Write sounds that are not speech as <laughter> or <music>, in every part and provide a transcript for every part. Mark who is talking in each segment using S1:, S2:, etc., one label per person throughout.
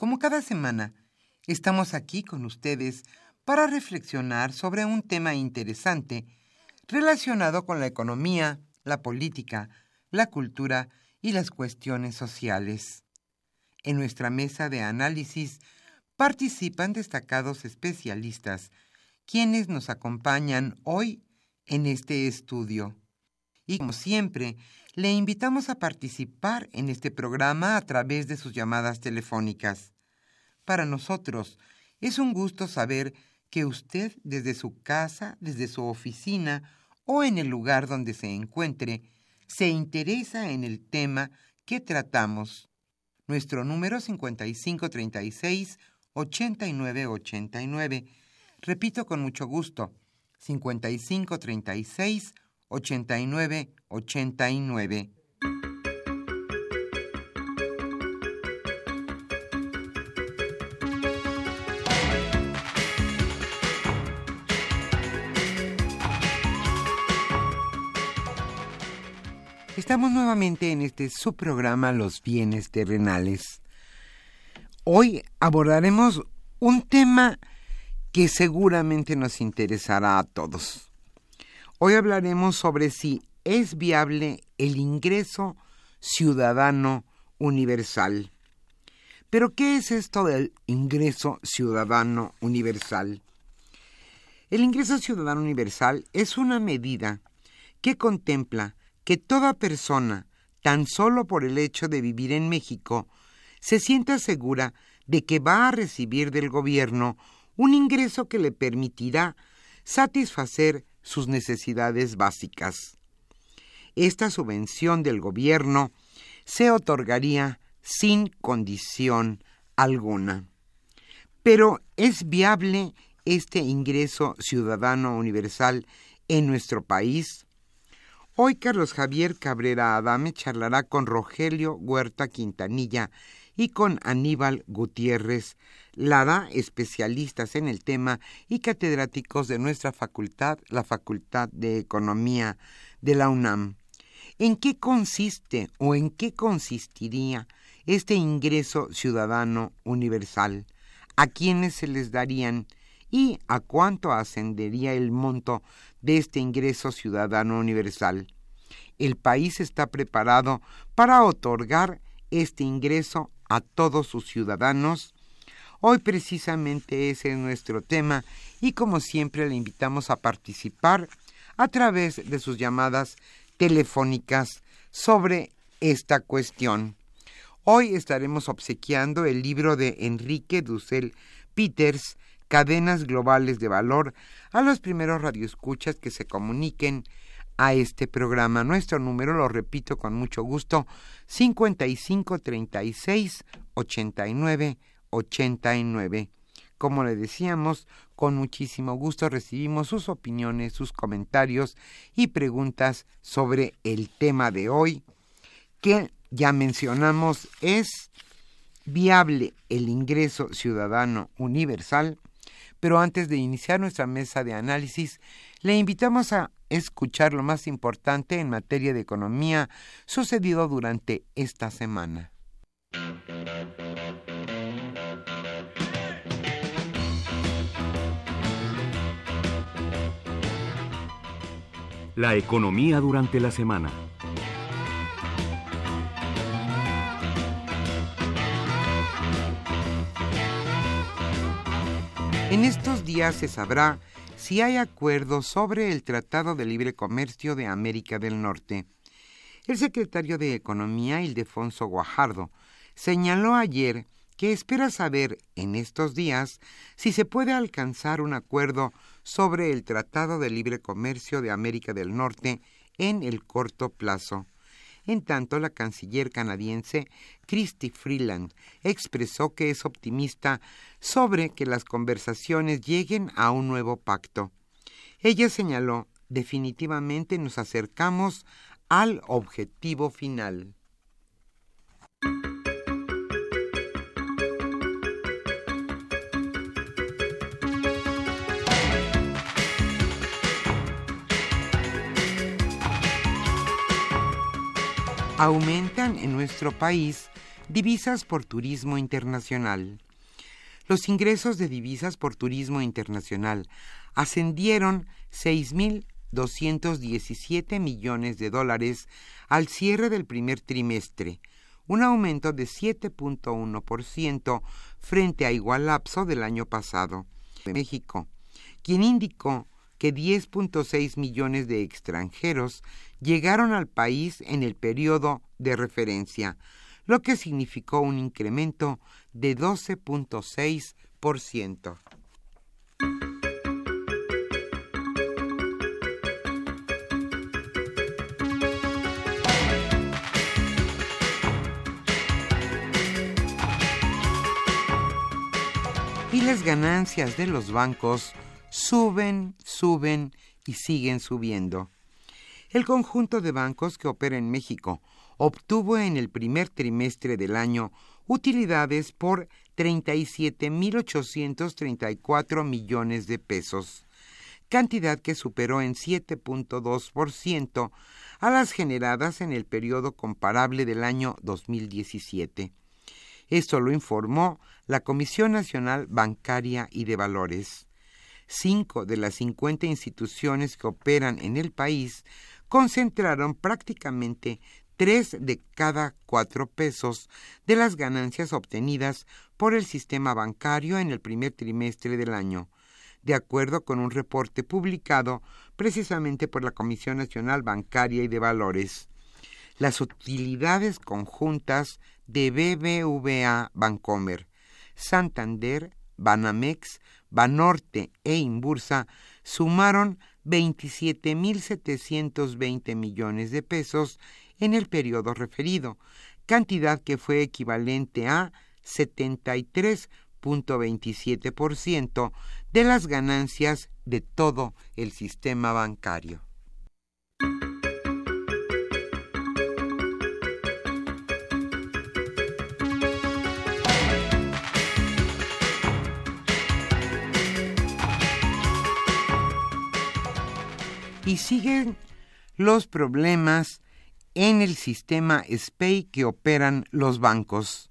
S1: Como cada semana, estamos aquí con ustedes para reflexionar sobre un tema interesante relacionado con la economía, la política, la cultura y las cuestiones sociales. En nuestra mesa de análisis participan destacados especialistas, quienes nos acompañan hoy en este estudio. Y como siempre, le invitamos a participar en este programa a través de sus llamadas telefónicas. Para nosotros es un gusto saber que usted desde su casa, desde su oficina o en el lugar donde se encuentre, se interesa en el tema que tratamos. Nuestro número 5536 8989. Repito con mucho gusto, 5536 Estamos nuevamente en este subprograma Los bienes terrenales. Hoy abordaremos un tema que seguramente nos interesará a todos. Hoy hablaremos sobre si es viable el ingreso ciudadano universal. Pero, ¿qué es esto del ingreso ciudadano universal? El ingreso ciudadano universal es una medida que contempla que toda persona, tan solo por el hecho de vivir en México, se sienta segura de que va a recibir del gobierno un ingreso que le permitirá satisfacer sus necesidades básicas. Esta subvención del gobierno se otorgaría sin condición alguna. Pero ¿es viable este ingreso ciudadano universal en nuestro país? Hoy Carlos Javier Cabrera Adame charlará con Rogelio Huerta Quintanilla y con Aníbal Gutiérrez Lara, especialistas en el tema y catedráticos de nuestra facultad, la Facultad de Economía de la UNAM. ¿En qué consiste o en qué consistiría este ingreso ciudadano universal? ¿A quiénes se les darían y a cuánto ascendería el monto de este ingreso ciudadano universal? El país está preparado para otorgar este ingreso a todos sus ciudadanos Hoy precisamente ese es nuestro tema y como siempre le invitamos a participar a través de sus llamadas telefónicas sobre esta cuestión. Hoy estaremos obsequiando el libro de Enrique Dussel Peters, Cadenas Globales de Valor, a los primeros radioescuchas que se comuniquen a este programa. Nuestro número, lo repito con mucho gusto, 5536 89 89. Como le decíamos, con muchísimo gusto recibimos sus opiniones, sus comentarios y preguntas sobre el tema de hoy, que ya mencionamos es viable el ingreso ciudadano universal, pero antes de iniciar nuestra mesa de análisis, le invitamos a escuchar lo más importante en materia de economía sucedido durante esta semana.
S2: La economía durante la semana.
S1: En estos días se sabrá si hay acuerdo sobre el Tratado de Libre Comercio de América del Norte. El secretario de Economía, Ildefonso Guajardo, señaló ayer que espera saber en estos días si se puede alcanzar un acuerdo sobre el Tratado de Libre Comercio de América del Norte en el corto plazo. En tanto, la canciller canadiense Christy Freeland expresó que es optimista sobre que las conversaciones lleguen a un nuevo pacto. Ella señaló, definitivamente nos acercamos al objetivo final. Aumentan en nuestro país divisas por turismo internacional. Los ingresos de divisas por turismo internacional ascendieron 6.217 millones de dólares al cierre del primer trimestre, un aumento de 7.1% frente a igual lapso del año pasado. México, quien indicó que 10.6 millones de extranjeros llegaron al país en el periodo de referencia, lo que significó un incremento de 12.6%. Y las ganancias de los bancos suben, suben y siguen subiendo. El conjunto de bancos que opera en México obtuvo en el primer trimestre del año utilidades por 37.834 millones de pesos, cantidad que superó en 7.2% a las generadas en el periodo comparable del año 2017. Esto lo informó la Comisión Nacional Bancaria y de Valores. Cinco de las 50 instituciones que operan en el país concentraron prácticamente tres de cada cuatro pesos de las ganancias obtenidas por el sistema bancario en el primer trimestre del año, de acuerdo con un reporte publicado precisamente por la Comisión Nacional Bancaria y de Valores. Las utilidades conjuntas de BBVA Bancomer, Santander, Banamex, Banorte e Imbursa sumaron 27.720 millones de pesos en el periodo referido, cantidad que fue equivalente a 73.27% de las ganancias de todo el sistema bancario. Y siguen los problemas en el sistema SPEI que operan los bancos.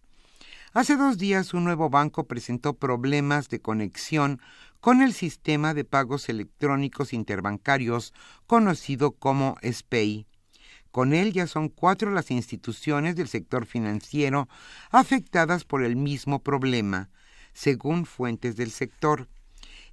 S1: Hace dos días un nuevo banco presentó problemas de conexión con el sistema de pagos electrónicos interbancarios conocido como SPEI. Con él ya son cuatro las instituciones del sector financiero afectadas por el mismo problema, según fuentes del sector.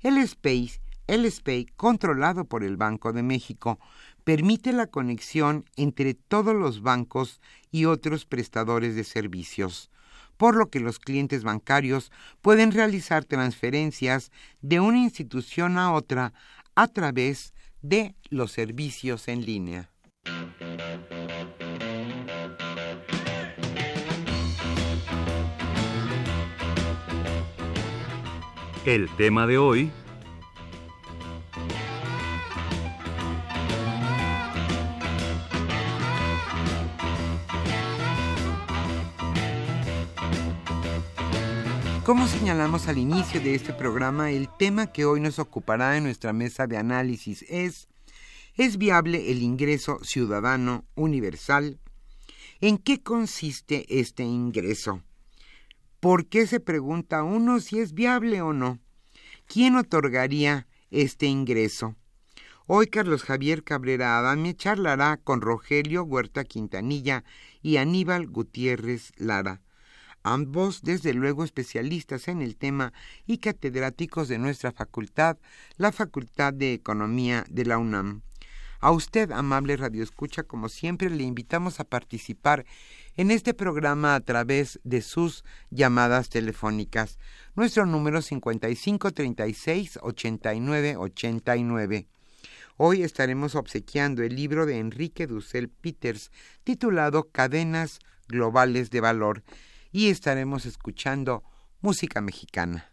S1: El SPEI el SPEI, controlado por el Banco de México, permite la conexión entre todos los bancos y otros prestadores de servicios, por lo que los clientes bancarios pueden realizar transferencias de una institución a otra a través de los servicios en línea.
S2: El tema de hoy
S1: Como señalamos al inicio de este programa, el tema que hoy nos ocupará en nuestra mesa de análisis es ¿Es viable el ingreso ciudadano universal? ¿En qué consiste este ingreso? ¿Por qué se pregunta uno si es viable o no? ¿Quién otorgaría este ingreso? Hoy Carlos Javier Cabrera Adame charlará con Rogelio Huerta Quintanilla y Aníbal Gutiérrez Lara ambos desde luego especialistas en el tema y catedráticos de nuestra facultad, la Facultad de Economía de la UNAM. A usted, amable Radio Escucha, como siempre, le invitamos a participar en este programa a través de sus llamadas telefónicas. Nuestro número 5536 8989. Hoy estaremos obsequiando el libro de Enrique Dussel Peters titulado Cadenas Globales de Valor y estaremos escuchando música mexicana.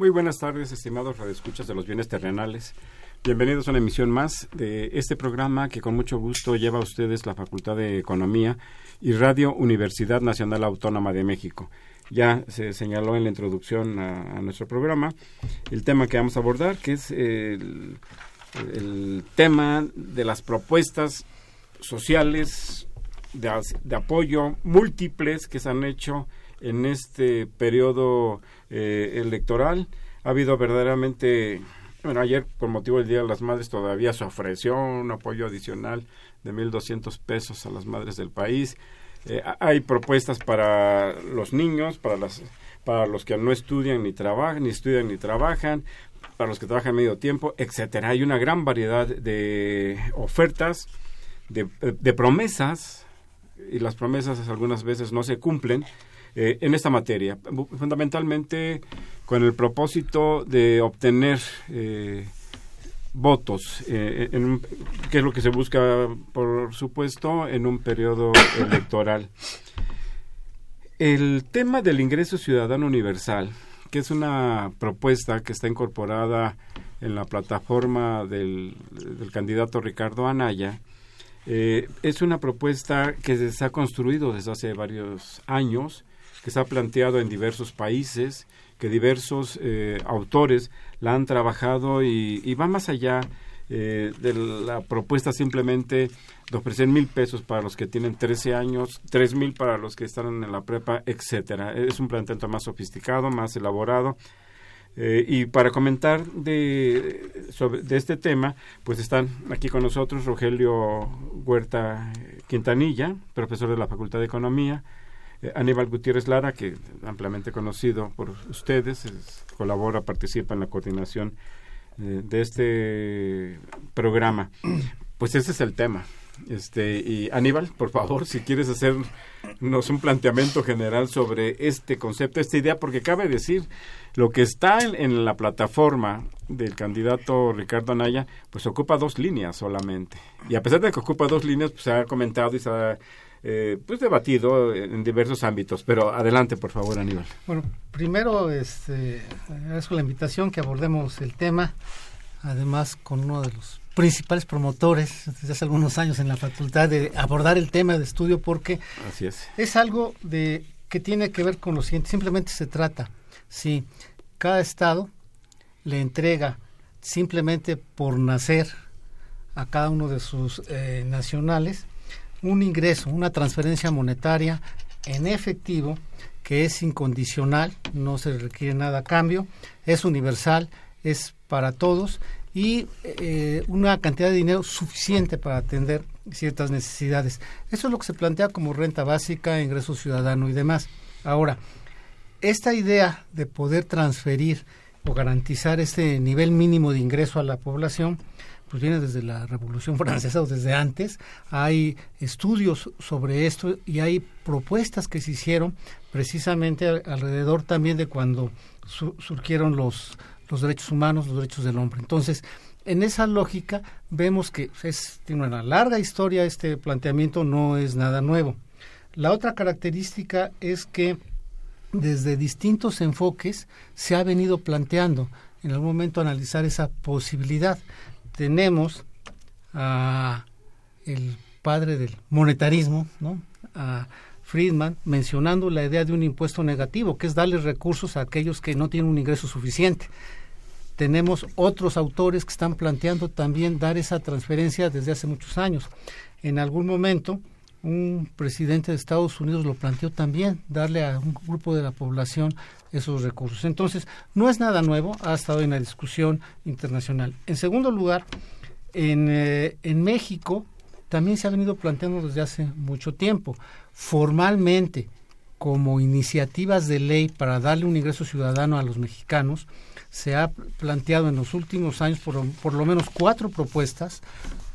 S3: Muy buenas tardes, estimados radioescuchas de los bienes terrenales. Bienvenidos a una emisión más de este programa que con mucho gusto lleva a ustedes la Facultad de Economía y Radio Universidad Nacional Autónoma de México. Ya se señaló en la introducción a, nuestro programa el tema que vamos a abordar, que es el, tema de las propuestas sociales de apoyo múltiples que se han hecho en este periodo eh, electoral. Ha habido verdaderamente, bueno, ayer por motivo del Día de las Madres todavía se ofreció un apoyo adicional de 1.200 pesos a las madres del país. Eh, hay propuestas para los niños, para las para los que no estudian ni trabajan, ni estudian ni trabajan, para los que trabajan medio tiempo, etcétera. Hay una gran variedad de ofertas, de, de promesas, y las promesas algunas veces no se cumplen, eh, en esta materia, fundamentalmente con el propósito de obtener eh, votos, eh, que es lo que se busca, por supuesto, en un periodo electoral. El tema del ingreso ciudadano universal, que es una propuesta que está incorporada en la plataforma del, del candidato Ricardo Anaya, es una propuesta que se ha construido desde hace varios años que se ha planteado en diversos países, que diversos eh, autores la han trabajado y, va más allá eh, de la propuesta simplemente de ofrecer mil pesos para los que tienen 13 años, tres mil para los que están en la prepa, etcétera. Es un planteamiento más sofisticado, más elaborado. Eh, y para comentar de, de este tema, pues están aquí con nosotros Rogelio Huerta Quintanilla, profesor de la Facultad de Economía, eh, Aníbal Gutiérrez Lara, que ampliamente conocido por ustedes, colabora, participa en la coordinación eh, de este programa. Pues ese es el tema. Este, y Aníbal, por favor, si quieres hacernos un planteamiento general sobre este concepto, esta idea, porque cabe decir, lo que está en, la plataforma del candidato Ricardo Anaya, pues ocupa dos líneas solamente. Y a pesar de que ocupa dos líneas, pues se ha comentado y se ha eh, pues debatido en diversos ámbitos. Pero adelante, por favor, Aníbal.
S4: Bueno, primero este, agradezco la invitación que abordemos el tema, además con uno de los principales promotores desde hace algunos años en la facultad de abordar el tema de estudio porque
S3: Así es.
S4: es algo de que tiene que ver con lo siguiente. Simplemente se trata si cada estado le entrega simplemente por nacer a cada uno de sus eh, nacionales un ingreso, una transferencia monetaria en efectivo que es incondicional, no se requiere nada a cambio, es universal, es para todos y eh, una cantidad de dinero suficiente para atender ciertas necesidades. Eso es lo que se plantea como renta básica, ingreso ciudadano y demás. Ahora, esta idea de poder transferir o garantizar este nivel mínimo de ingreso a la población pues viene desde la Revolución Francesa o desde antes. Hay estudios sobre esto y hay propuestas que se hicieron precisamente alrededor también de cuando surgieron los, los derechos humanos, los derechos del hombre. Entonces, en esa lógica vemos que es, tiene una larga historia este planteamiento, no es nada nuevo. La otra característica es que desde distintos enfoques se ha venido planteando en algún momento analizar esa posibilidad tenemos a el padre del monetarismo, ¿no? a Friedman, mencionando la idea de un impuesto negativo, que es darle recursos a aquellos que no tienen un ingreso suficiente. Tenemos otros autores que están planteando también dar esa transferencia desde hace muchos años. En algún momento, un presidente de Estados Unidos lo planteó también, darle a un grupo de la población esos recursos. Entonces, no es nada nuevo, ha estado en la discusión internacional. En segundo lugar, en, eh, en México también se ha venido planteando desde hace mucho tiempo. Formalmente, como iniciativas de ley para darle un ingreso ciudadano a los mexicanos, se ha planteado en los últimos años por, por lo menos cuatro propuestas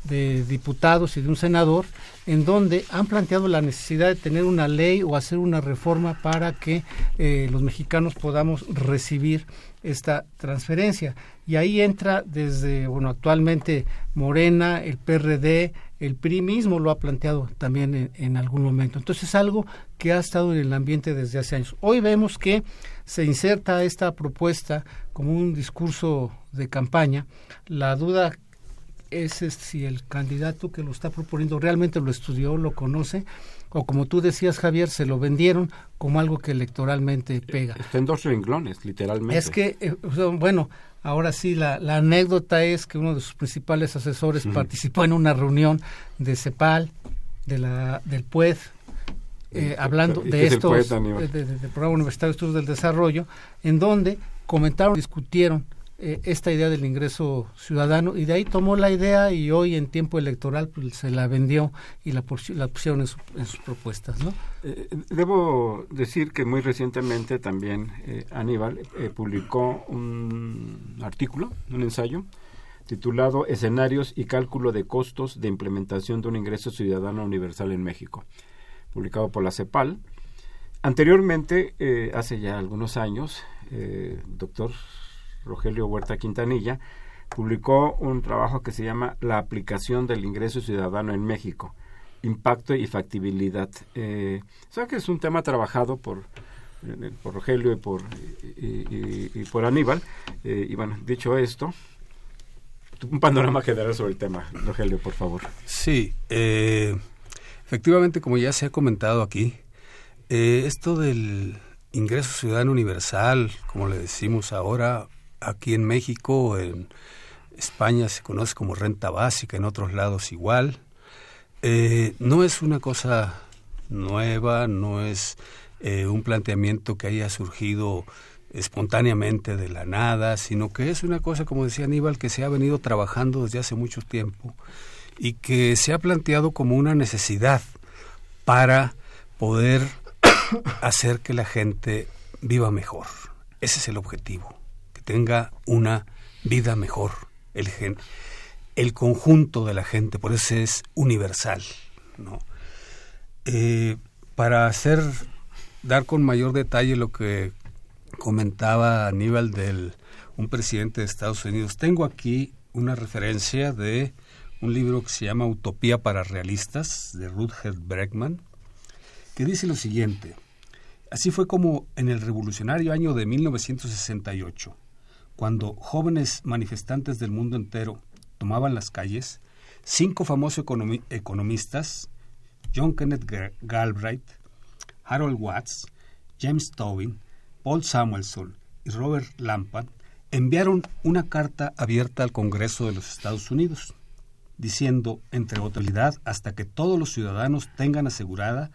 S4: de diputados y de un senador en donde han planteado la necesidad de tener una ley o hacer una reforma para que eh, los mexicanos podamos recibir esta transferencia. Y ahí entra desde, bueno, actualmente Morena, el PRD, el PRI mismo lo ha planteado también en, en algún momento. Entonces es algo que ha estado en el ambiente desde hace años. Hoy vemos que se inserta esta propuesta como un discurso de campaña. La duda es, si el candidato que lo está proponiendo realmente lo estudió, lo conoce, o como tú decías, Javier, se lo vendieron como algo que electoralmente pega.
S3: Está en dos renglones, literalmente.
S4: Es que, eh, bueno, ahora sí, la, anécdota es que uno de sus principales asesores participó en una reunión de CEPAL, de la, del PUED, eh, hablando de estos, del de, Programa Universitario de Estudios del Desarrollo, en donde comentaron, discutieron eh, esta idea del ingreso ciudadano y de ahí tomó la idea y hoy en tiempo electoral pues, se la vendió y la, la pusieron en, sus propuestas. ¿no?
S3: Eh, debo decir que muy recientemente también eh, Aníbal publicó un artículo, un ensayo titulado Escenarios y cálculo de costos de implementación de un ingreso ciudadano universal en México, publicado por la CEPAL. Anteriormente, hace ya algunos años, doctor Rogelio Huerta Quintanilla, publicó un trabajo que se llama La aplicación del ingreso ciudadano en México, impacto y factibilidad. Eh, que es un tema trabajado por, eh, por Rogelio y por, y, por Aníbal. Eh, y bueno, dicho esto, un panorama general sobre el tema, Rogelio, por favor.
S5: Sí, eh, efectivamente, como ya se ha comentado aquí, esto del ingreso ciudadano universal, como le decimos ahora, aquí en México, en España se conoce como renta básica, en otros lados igual. Eh, no es una cosa nueva, no es eh, un planteamiento que haya surgido espontáneamente de la nada, sino que es una cosa, como decía Aníbal, que se ha venido trabajando desde hace mucho tiempo y que se ha planteado como una necesidad para poder <coughs> hacer que la gente viva mejor. Ese es el objetivo tenga una vida mejor. El, el conjunto de la gente, por eso es universal. ¿no? Eh, para hacer, dar con mayor detalle lo que comentaba Aníbal del un presidente de Estados Unidos, tengo aquí una referencia de un libro que se llama Utopía para Realistas, de Rutger Bregman, que dice lo siguiente. Así fue como en el revolucionario año de 1968, cuando jóvenes manifestantes del mundo entero tomaban las calles, cinco famosos economistas, John Kenneth Galbraith, Harold Watts, James Tobin, Paul Samuelson y Robert Lampard, enviaron una carta abierta al Congreso de los Estados Unidos. diciendo, entre otra hasta que todos los ciudadanos tengan asegurada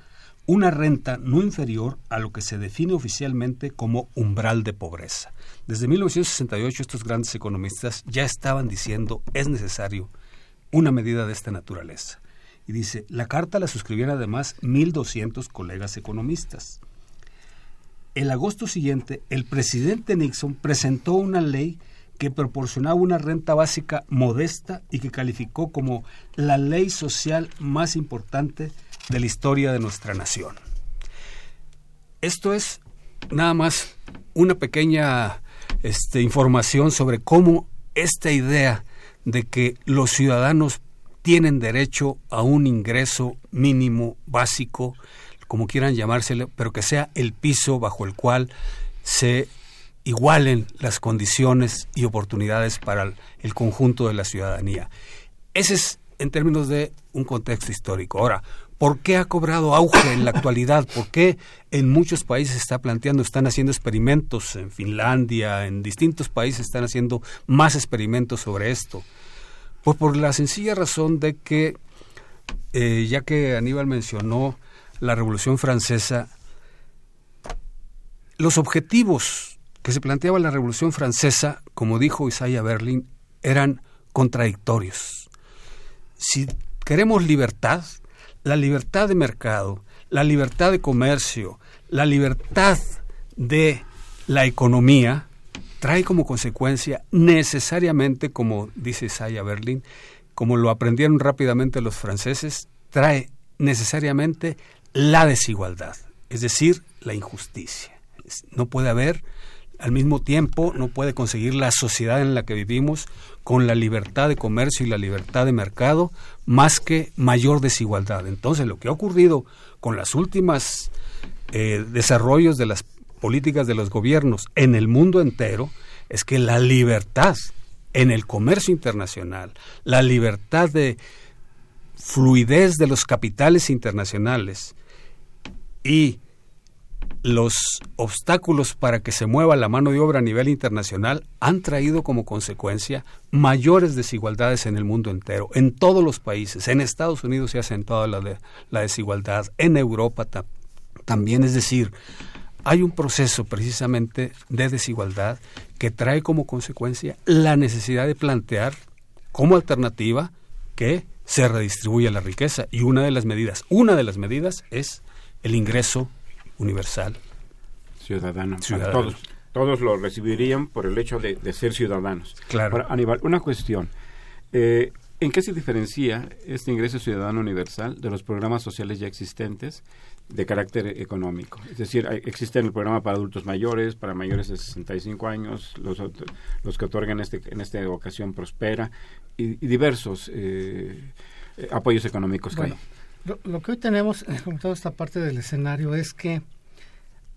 S5: una renta no inferior a lo que se define oficialmente como umbral de pobreza. Desde 1968 estos grandes economistas ya estaban diciendo es necesario una medida de esta naturaleza. Y dice, la carta la suscribieron además 1.200 colegas economistas. El agosto siguiente, el presidente Nixon presentó una ley que proporcionaba una renta básica modesta y que calificó como la ley social más importante de la historia de nuestra nación. Esto es nada más una pequeña este, información sobre cómo esta idea de que los ciudadanos tienen derecho a un ingreso mínimo básico, como quieran llamárselo, pero que sea el piso bajo el cual se igualen las condiciones y oportunidades para el conjunto de la ciudadanía. Ese es en términos de un contexto histórico. Ahora, ¿por qué ha cobrado auge en la actualidad? ¿Por qué en muchos países se está planteando, están haciendo experimentos, en Finlandia, en distintos países están haciendo más experimentos sobre esto? Pues por la sencilla razón de que, eh, ya que Aníbal mencionó la Revolución Francesa, los objetivos que se planteaba la Revolución Francesa, como dijo Isaiah Berlin, eran contradictorios. Si queremos libertad, la libertad de mercado, la libertad de comercio, la libertad de la economía, trae como consecuencia necesariamente, como dice Isaiah Berlin, como lo aprendieron rápidamente los franceses, trae necesariamente la desigualdad, es decir, la injusticia. No puede haber, al mismo tiempo, no puede conseguir la sociedad en la que vivimos con la libertad de comercio y la libertad de mercado más que mayor desigualdad. Entonces, lo que ha ocurrido con las últimas eh, desarrollos de las políticas de los gobiernos en el mundo entero es que la libertad en el comercio internacional, la libertad de fluidez de los capitales internacionales y los obstáculos para que se mueva la mano de obra a nivel internacional han traído como consecuencia mayores desigualdades en el mundo entero, en todos los países. En Estados Unidos se ha acentuado la, la desigualdad, en Europa también, es decir, hay un proceso precisamente de desigualdad que trae como consecuencia la necesidad de plantear como alternativa que se redistribuya la riqueza y una de las medidas, una de las medidas es el ingreso universal
S3: ciudadano. Todos, todos lo recibirían por el hecho de, ser ciudadanos.
S5: Claro.
S3: Aníbal, una cuestión. Eh, ¿En qué se diferencia este ingreso ciudadano universal de los programas sociales ya existentes de carácter económico. Es decir, existe el programa para adultos mayores, para mayores de 65 años, los, los que otorgan este, en esta ocasión Prospera y, diversos eh, eh, apoyos económicos.
S4: Bueno, lo, que hoy tenemos, <laughs> como toda esta parte del escenario, es que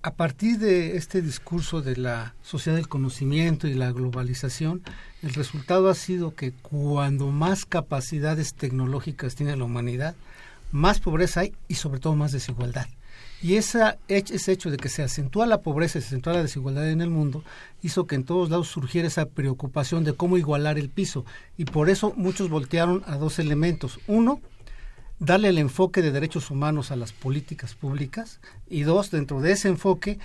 S4: a partir de este discurso de la sociedad del conocimiento y la globalización, el resultado ha sido que cuando más capacidades tecnológicas tiene la humanidad, más pobreza hay y sobre todo más desigualdad. Y esa, ese hecho de que se acentúa la pobreza y se acentúa la desigualdad en el mundo hizo que en todos lados surgiera esa preocupación de cómo igualar el piso. Y por eso muchos voltearon a dos elementos. Uno, darle el enfoque de derechos humanos a las políticas públicas. Y dos, dentro de ese enfoque,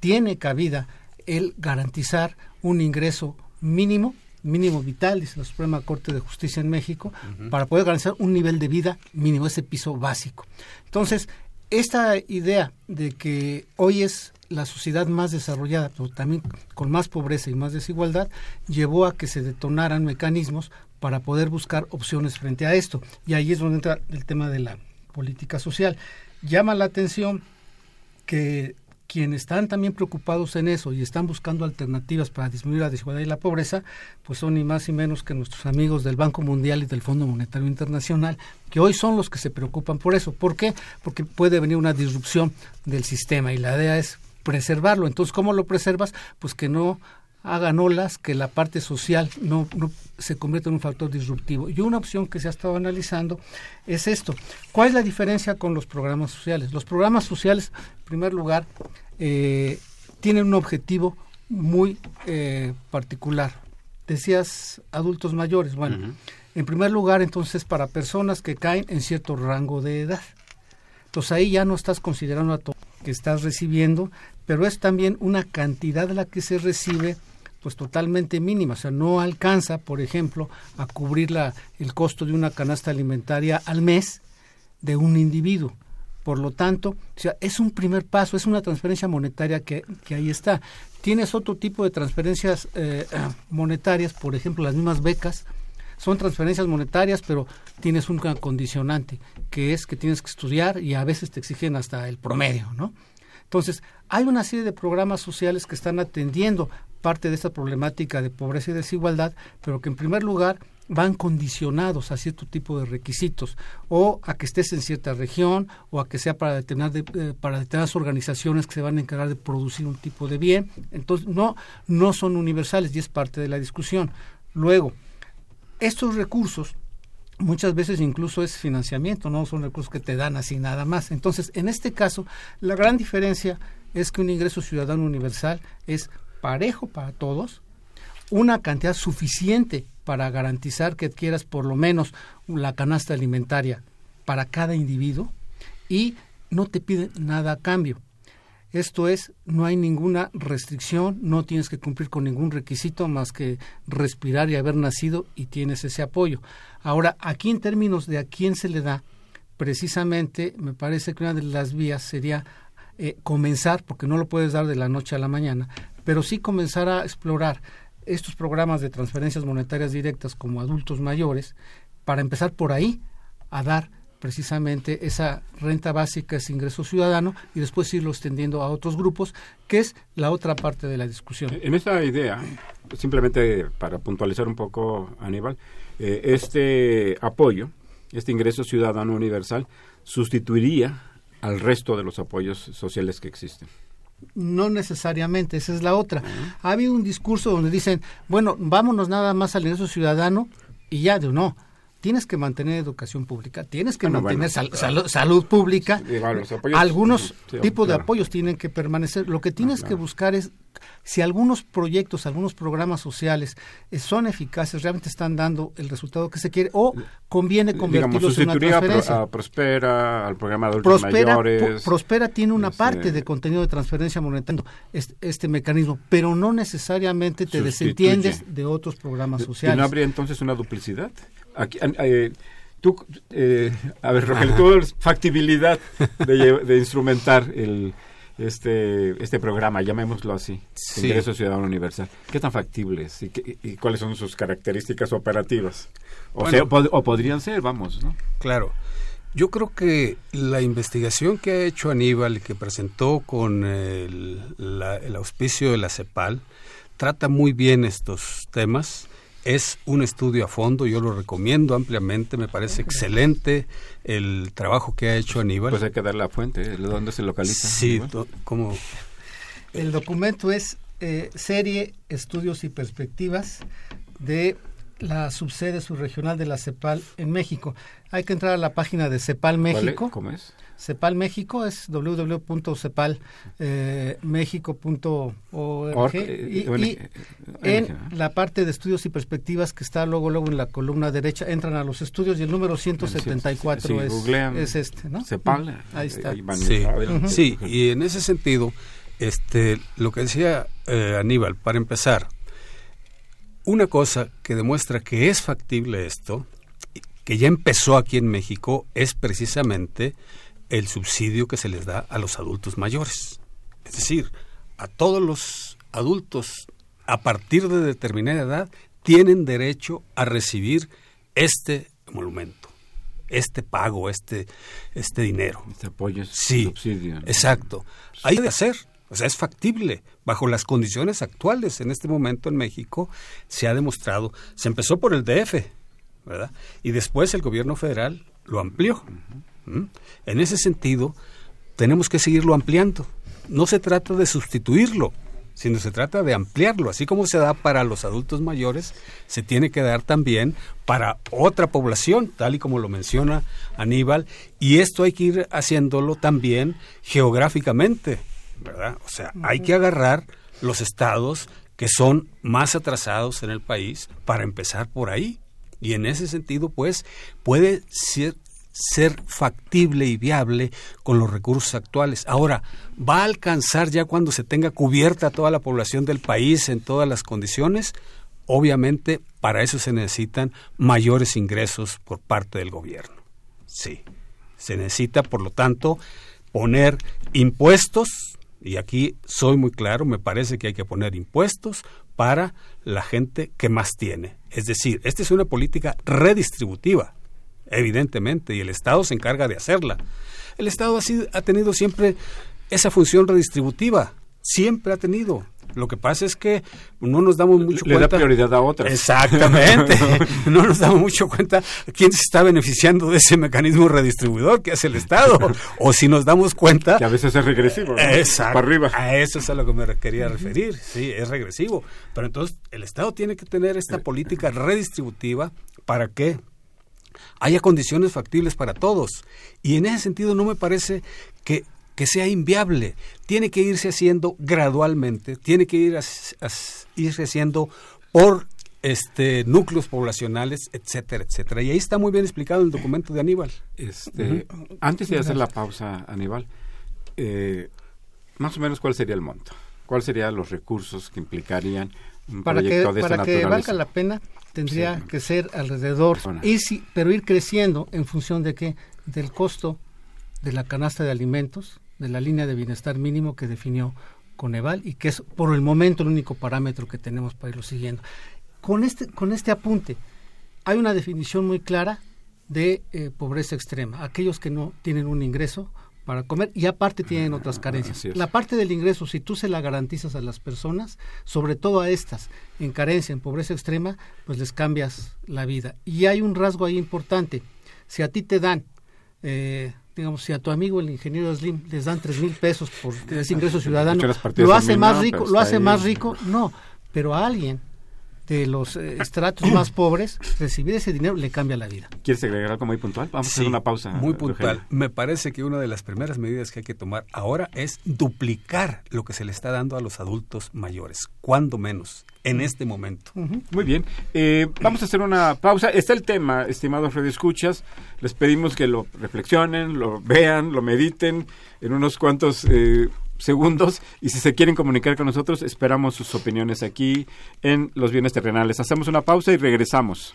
S4: tiene cabida el garantizar un ingreso mínimo mínimo vital, dice la Suprema Corte de Justicia en México, para poder garantizar un nivel de vida mínimo, ese piso básico. Entonces, esta idea de que hoy es la sociedad más desarrollada, pero también con más pobreza y más desigualdad, llevó a que se detonaran mecanismos para poder buscar opciones frente a esto. Y ahí es donde entra el tema de la política social. Llama la atención que quienes están también preocupados en eso y están buscando alternativas para disminuir la desigualdad y la pobreza, pues son ni más ni menos que nuestros amigos del Banco Mundial y del Fondo Monetario Internacional, que hoy son los que se preocupan por eso. ¿Por qué? Porque puede venir una disrupción del sistema y la idea es preservarlo. Entonces, ¿cómo lo preservas? Pues que no hagan olas, que la parte social no, no se convierta en un factor disruptivo. Y una opción que se ha estado analizando es esto. ¿Cuál es la diferencia con los programas sociales? Los programas sociales, en primer lugar, eh, tienen un objetivo muy eh, particular. decías adultos mayores. Bueno, en primer lugar, entonces, para personas que caen en cierto rango de edad. Entonces ahí ya no estás considerando a todo que estás recibiendo, pero es también una cantidad de la que se recibe pues totalmente mínima, o sea, no alcanza, por ejemplo, a cubrir el costo de una canasta alimentaria al mes de un individuo. Por lo tanto, o sea, es un primer paso, es una transferencia monetaria que, que ahí está. Tienes otro tipo de transferencias eh, <clears throat> monetarias, por ejemplo, las mismas becas, son transferencias monetarias, pero tienes un condicionante, que es que tienes que estudiar y a veces te exigen hasta el promedio, ¿no? Entonces, hay una serie de programas sociales que están atendiendo parte de esta problemática de pobreza y desigualdad, pero que en primer lugar van condicionados a cierto tipo de requisitos o a que estés en cierta región o a que sea para determinar eh, para determinadas organizaciones que se van a encargar de producir un tipo de bien entonces no no son universales y es parte de la discusión luego estos recursos muchas veces incluso es financiamiento, no son recursos que te dan así nada más. Entonces, en este caso, la gran diferencia es que un ingreso ciudadano universal es parejo para todos, una cantidad suficiente para garantizar que adquieras por lo menos la canasta alimentaria para cada individuo y no te piden nada a cambio. Esto es, no hay ninguna restricción, no tienes que cumplir con ningún requisito más que respirar y haber nacido y tienes ese apoyo. Ahora, aquí en términos de a quién se le da, precisamente me parece que una de las vías sería eh, comenzar, porque no lo puedes dar de la noche a la mañana, pero sí comenzar a explorar estos programas de transferencias monetarias directas como adultos mayores, para empezar por ahí a dar precisamente esa renta básica, ese ingreso ciudadano, y después irlo extendiendo a otros grupos, que es la otra parte de la discusión.
S3: En esta idea, simplemente para puntualizar un poco, Aníbal, eh, este apoyo, este ingreso ciudadano universal, sustituiría al resto de los apoyos sociales que existen.
S4: No necesariamente, esa es la otra. Ha habido un discurso donde dicen, bueno, vámonos nada más al ingreso ciudadano y ya, de no tienes que mantener educación pública, tienes que mantener salud pública. algunos tipos de apoyos tienen que permanecer. Lo que tienes que buscar es si algunos proyectos, algunos programas sociales eh, son eficaces, realmente están dando el resultado que se quiere o conviene convertirlos en una transferencia.
S3: A Prospera, al programa de
S4: Prospera,
S3: mayores.
S4: Prospera tiene una este parte de contenido de transferencia monetaria, este, este, mecanismo, pero no necesariamente te desentiendes de otros programas sociales. ¿Y
S3: no habría entonces una duplicidad? Aquí, eh, tú, eh, a ver, Rogelio, tú factibilidad de, de, instrumentar el, este, este programa, llamémoslo así, Ingreso Ciudadano Universal. ¿Qué tan factible es y, y, cuáles son sus características operativas? O, sea, o, podrían ser, vamos, ¿no?
S5: Claro. Yo creo que la investigación que ha hecho Aníbal y que presentó con el, el auspicio de la CEPAL trata muy bien estos temas es un estudio a fondo, yo lo recomiendo ampliamente, me parece excelente el trabajo que ha hecho Aníbal.
S3: Pues hay que dar la fuente, ¿eh? ¿dónde se localiza?
S5: Sí, como...
S4: El documento es eh, Serie Estudios y Perspectivas de la subsede subregional de la CEPAL en México. Hay que entrar a la página de CEPAL México.
S3: ¿Cómo es?
S4: CEPAL México es www.cepalmexico.org eh, y, y, en la parte de estudios y perspectivas que está luego luego en la columna derecha entran a los estudios y el número 174 es, es este, ¿no?
S3: CEPAL.
S4: Ahí está.
S5: sí, y en ese sentido, este, lo que decía eh, Aníbal, para empezar, una cosa que demuestra que es factible esto, que ya empezó aquí en México, es precisamente el subsidio que se les da a los adultos mayores. Es decir, a todos los adultos a partir de determinada edad tienen derecho a recibir este monumento, este pago, este, este dinero.
S3: Este apoyo,
S5: sí,
S3: subsidio.
S5: Exacto. Hay de hacer, o sea, es factible. Bajo las condiciones actuales en este momento en México se ha demostrado, se empezó por el DF, ¿verdad? Y después el gobierno federal lo amplió. ¿Mm? En ese sentido, tenemos que seguirlo ampliando. No se trata de sustituirlo, sino se trata de ampliarlo. Así como se da para los adultos mayores, se tiene que dar también para otra población, tal y como lo menciona Aníbal, y esto hay que ir haciéndolo también geográficamente, ¿verdad? O sea, hay que agarrar los estados que son más atrasados en el país para empezar por ahí. Y en ese sentido, pues, puede ser, ser factible y viable con los recursos actuales. Ahora, ¿va a alcanzar ya cuando se tenga cubierta toda la población del país en todas las condiciones? Obviamente, para eso se necesitan mayores ingresos por parte del gobierno. Sí, se necesita, por lo tanto, poner impuestos, y aquí soy muy claro, me parece que hay que poner impuestos para la gente que más tiene. Es decir, esta es una política redistributiva, evidentemente, y el Estado se encarga de hacerla. El Estado ha, ha tenido siempre esa función redistributiva, siempre ha tenido. Lo que pasa es que no nos damos mucho
S3: Le
S5: cuenta.
S3: da prioridad a otras.
S5: Exactamente. <laughs> no nos damos mucho cuenta quién se está beneficiando de ese mecanismo redistribuidor que es el Estado. <laughs> o si nos damos cuenta.
S3: Que a veces es regresivo. ¿no?
S5: Exacto.
S3: Para arriba.
S5: A eso es a lo que me quería referir. Sí, es regresivo. Pero entonces el Estado tiene que tener esta política redistributiva para que haya condiciones factibles para todos. Y en ese sentido no me parece que que sea inviable. Tiene que irse haciendo gradualmente, tiene que ir irse haciendo por este núcleos poblacionales, etcétera, etcétera. Y ahí está muy bien explicado el documento de Aníbal.
S3: Este, uh -huh. Antes de hacer la pausa, Aníbal, eh, más o menos cuál sería el monto, cuáles serían los recursos que implicarían un
S4: para que,
S3: de
S4: Para que valga la pena, tendría sí. que ser alrededor, y si, pero ir creciendo en función de qué, del costo de la canasta de alimentos, de la línea de bienestar mínimo que definió Coneval y que es por el momento el único parámetro que tenemos para irlo siguiendo. Con este, con este apunte, hay una definición muy clara de eh, pobreza extrema, aquellos que no tienen un ingreso para comer y aparte tienen otras carencias. La parte del ingreso, si tú se la garantizas a las personas, sobre todo a estas, en carencia, en pobreza extrema, pues les cambias la vida. Y hay un rasgo ahí importante. Si a ti te dan eh, digamos, si a tu amigo el ingeniero Slim les dan tres mil pesos por ese ingreso ciudadano, lo hace más rico, lo hace más rico, no, pero a alguien de los eh, estratos más pobres, recibir ese dinero le cambia la vida.
S3: ¿Quieres agregar algo muy puntual? Vamos
S5: sí,
S3: a hacer una pausa.
S5: Muy puntual. Me parece que una de las primeras medidas que hay que tomar ahora es duplicar lo que se le está dando a los adultos mayores, cuando menos, en este momento.
S3: Uh -huh. Muy bien. Eh, vamos a hacer una pausa. Está el tema, estimados radioescuchas. Les pedimos que lo reflexionen, lo vean, lo mediten en unos cuantos eh, segundos y si se quieren comunicar con nosotros esperamos sus opiniones aquí en Los Bienes Terrenales. Hacemos una pausa y regresamos.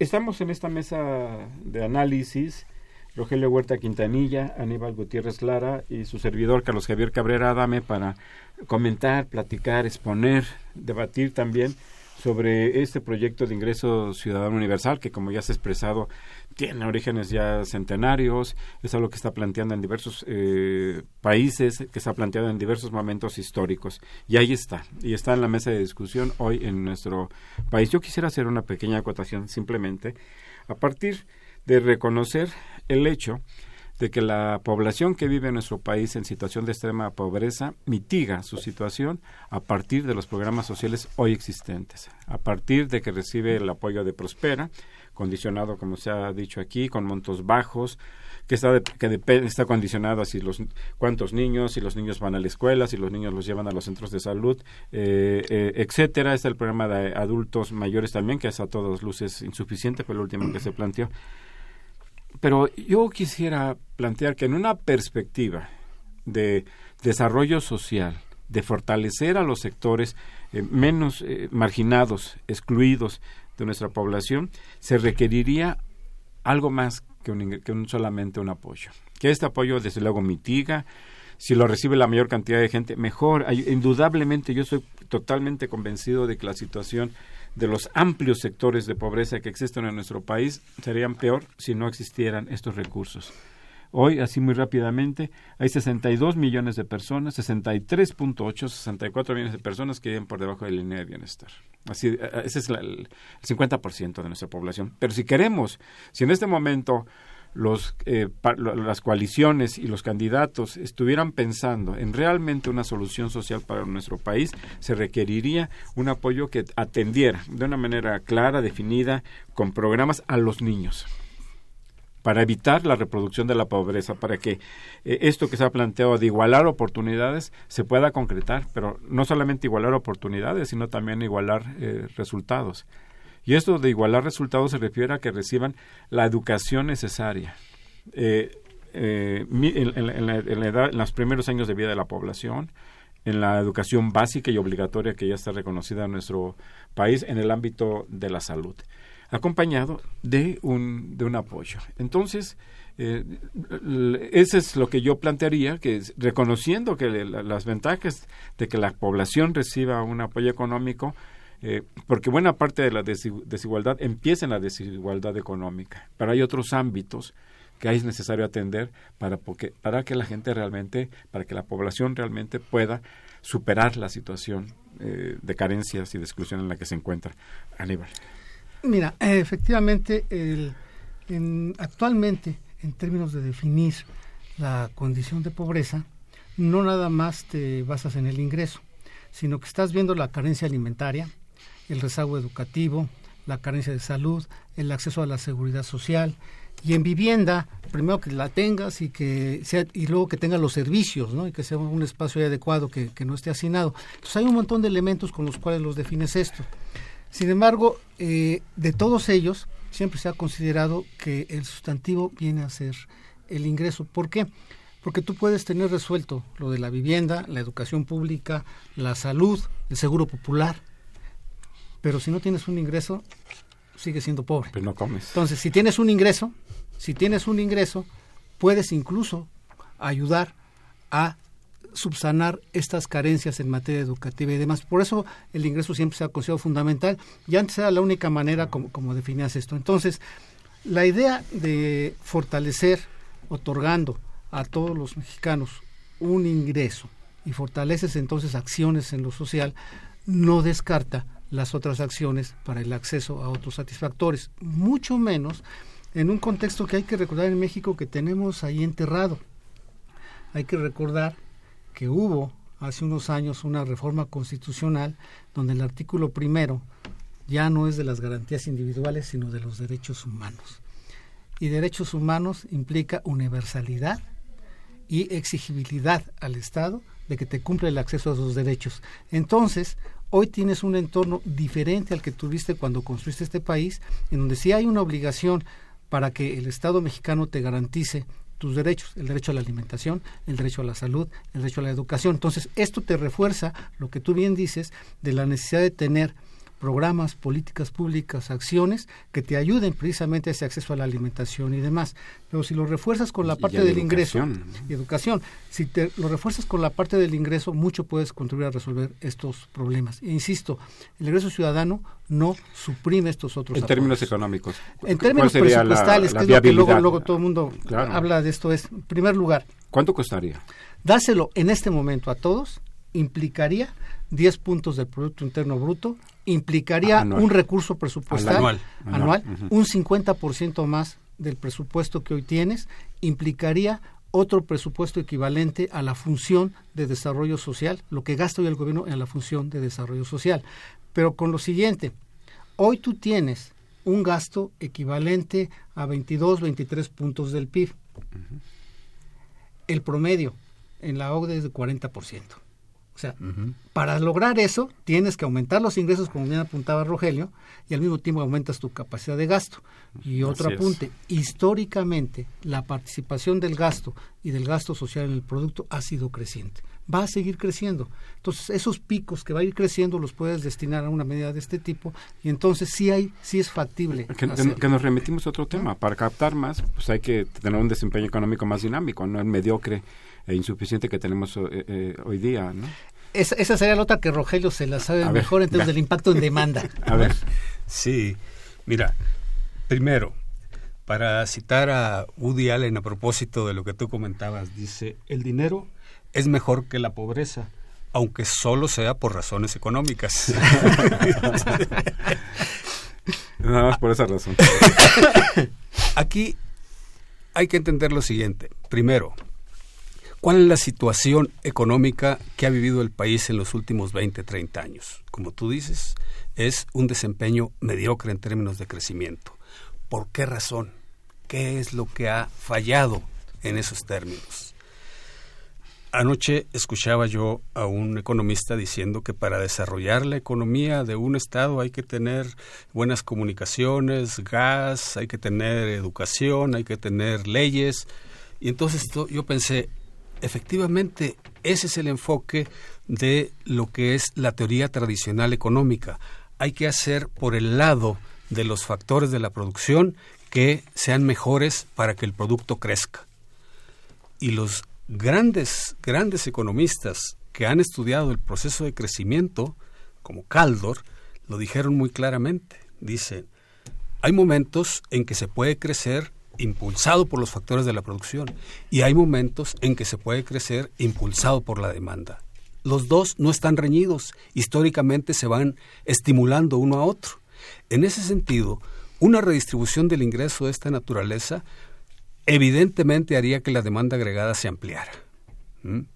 S3: Estamos en esta mesa de análisis. Rogelio Huerta Quintanilla, Aníbal Gutiérrez Lara y su servidor Carlos Javier Cabrera Adame para comentar, platicar, exponer, debatir también sobre este proyecto de ingreso ciudadano universal que como ya se ha expresado tiene orígenes ya centenarios, es algo que está planteando en diversos eh, países, que está planteado en diversos momentos históricos. Y ahí está, y está en la mesa de discusión hoy en nuestro país. Yo quisiera hacer una pequeña acotación simplemente a partir de reconocer el hecho de que la población que vive en nuestro país en situación de extrema pobreza mitiga su situación a partir de los programas sociales hoy existentes, a partir de que recibe el apoyo de Prospera, condicionado, como se ha dicho aquí, con montos bajos, que está, que está condicionado a si los, cuántos niños, si los niños van a la escuela, si los niños los llevan a los centros de salud, eh, eh, etcétera. Está el programa de adultos mayores también, que es a todas luces insuficiente, fue el último que se planteó. Pero yo quisiera plantear que en una perspectiva de desarrollo social, de fortalecer a los sectores eh, menos marginados, excluidos, de nuestra población, se requeriría algo más que, un, que un, solamente un apoyo. Que este apoyo, desde luego, mitiga. Si lo recibe la mayor cantidad de gente, mejor. indudablemente, yo estoy totalmente convencido de que la situación de los amplios sectores de pobreza que existen en nuestro país serían peor si no existieran estos recursos. Hoy, así muy rápidamente, hay 62 millones de personas, 63.8, 64 millones de personas que viven por debajo de la línea de bienestar. Así, eh, eh, ese es el 50% de nuestra población. Pero si queremos, si en este momento los, eh, las coaliciones y los candidatos estuvieran pensando en realmente una solución social para nuestro país, se requeriría un apoyo que atendiera de una manera clara, definida, con programas a los niños para evitar la reproducción de la pobreza, para que eh, esto que se ha planteado de igualar oportunidades se pueda concretar, pero no solamente igualar oportunidades, sino también igualar eh, resultados. Y esto de igualar resultados se refiere a que reciban la educación necesaria. Eh, en, los primeros años de vida de la población, en la educación básica y obligatoria que ya está reconocida en nuestro país en el ámbito de la salud acompañado de un, de un apoyo. Entonces, eh, eso es lo que yo plantearía, que reconociendo que las ventajas de que la población reciba un apoyo económico, eh, porque buena parte de la desigualdad empieza en la desigualdad económica, pero hay otros ámbitos que es necesario atender para, porque, para que la gente realmente, para que la población realmente pueda superar la situación eh, de carencias y de exclusión en la que se encuentra. Aníbal.
S4: Mira, efectivamente, el, actualmente, en términos de definir la condición de pobreza, no nada más te basas en el ingreso, sino que estás viendo la carencia alimentaria, el rezago educativo, la carencia de salud, el acceso a la seguridad social y en vivienda, primero que la tengas y que sea y luego que tenga los servicios, ¿no? Y que sea un espacio adecuado que, no esté hacinado. Entonces hay un montón de elementos con los cuales los defines esto. Sin embargo, eh, de todos ellos, siempre se ha considerado que el sustantivo viene a ser el ingreso. ¿Por qué? Porque tú puedes tener resuelto lo de la vivienda, la educación pública, la salud, el seguro popular, pero si no tienes un ingreso, sigues siendo pobre.
S3: Pero no comes.
S4: Entonces, si tienes un ingreso, si tienes un ingreso, puedes incluso ayudar a subsanar estas carencias en materia educativa y demás. Por eso el ingreso siempre se ha considerado fundamental y antes era la única manera como, definías esto. Entonces, la idea de fortalecer, otorgando a todos los mexicanos un ingreso y fortaleces entonces acciones en lo social, no descarta las otras acciones para el acceso a otros satisfactores, mucho menos en un contexto que hay que recordar en México que tenemos ahí enterrado. Hay que recordar que hubo hace unos años una reforma constitucional donde el artículo primero ya no es de las garantías individuales, sino de los derechos humanos. Y derechos humanos implica universalidad y exigibilidad al Estado de que te cumple el acceso a esos derechos. Entonces, hoy tienes un entorno diferente al que tuviste cuando construiste este país, en donde sí hay una obligación para que el Estado mexicano te garantice tus derechos, el derecho a la alimentación, el derecho a la salud, el derecho a la educación. Entonces, esto te refuerza lo que tú bien dices de la necesidad de tener programas, políticas públicas, acciones que te ayuden precisamente a ese acceso a la alimentación y demás. Pero si lo refuerzas con la parte del ingreso y educación, si te lo refuerzas con la parte del ingreso, mucho puedes contribuir a resolver estos problemas. E insisto, el ingreso ciudadano no suprime estos otros.
S3: En términos económicos.
S4: En términos presupuestales, que es lo que luego, luego todo el mundo habla de esto, es, en primer lugar.
S3: ¿Cuánto costaría?
S4: Dárselo en este momento a todos implicaría 10 puntos del Producto Interno Bruto, implicaría un recurso presupuestal
S5: anual,
S4: anual, un 50% más del presupuesto que hoy tienes, implicaría otro presupuesto equivalente a la función de desarrollo social, lo que gasta hoy el gobierno en la función de desarrollo social. Pero con lo siguiente, hoy tú tienes un gasto equivalente a 22, 23 puntos del PIB. El promedio en la OCDE es de 40%. O sea, para lograr eso tienes que aumentar los ingresos, como bien apuntaba Rogelio, y al mismo tiempo aumentas tu capacidad de gasto. Y otro apunte, históricamente la participación del gasto y del gasto social en el producto ha sido creciente. Va a seguir creciendo. Entonces, esos picos que va a ir creciendo los puedes destinar a una medida de este tipo y entonces sí hay, sí es factible.
S3: Que, que nos remitimos a otro tema. Para captar más, pues hay que tener un desempeño económico más dinámico, no el mediocre e insuficiente que tenemos eh, eh, hoy día, ¿no?
S4: Esa, esa, sería la otra que Rogelio se la sabe mejor en términos del impacto en demanda. <laughs>
S3: A ver.
S5: Sí, mira, primero, para citar a Woody Allen a propósito de lo que tú comentabas, dice, el dinero es mejor que la pobreza, aunque solo sea por razones económicas. <laughs>
S3: Nada más por esa razón.
S5: Aquí hay que entender lo siguiente. Primero, ¿Cuál es la situación económica que ha vivido el país en los últimos 20, 30 años? Como tú dices, es un desempeño mediocre en términos de crecimiento. ¿Por qué razón? ¿Qué es lo que ha fallado en esos términos? Anoche escuchaba yo a un economista diciendo que para desarrollar la economía de un Estado hay que tener buenas comunicaciones, gas, hay que tener educación, hay que tener leyes. Y entonces yo pensé, efectivamente ese es el enfoque de lo que es la teoría tradicional económica. Hay que hacer por el lado de los factores de la producción que sean mejores para que el producto crezca. Y los grandes, grandes economistas que han estudiado el proceso de crecimiento, como Caldor, lo dijeron muy claramente. Dicen, hay momentos en que se puede crecer impulsado por los factores de la producción y hay momentos en que se puede crecer impulsado por la demanda. Los dos no están reñidos, históricamente se van estimulando uno a otro. En ese sentido, una redistribución del ingreso de esta naturaleza evidentemente haría que la demanda agregada se ampliara.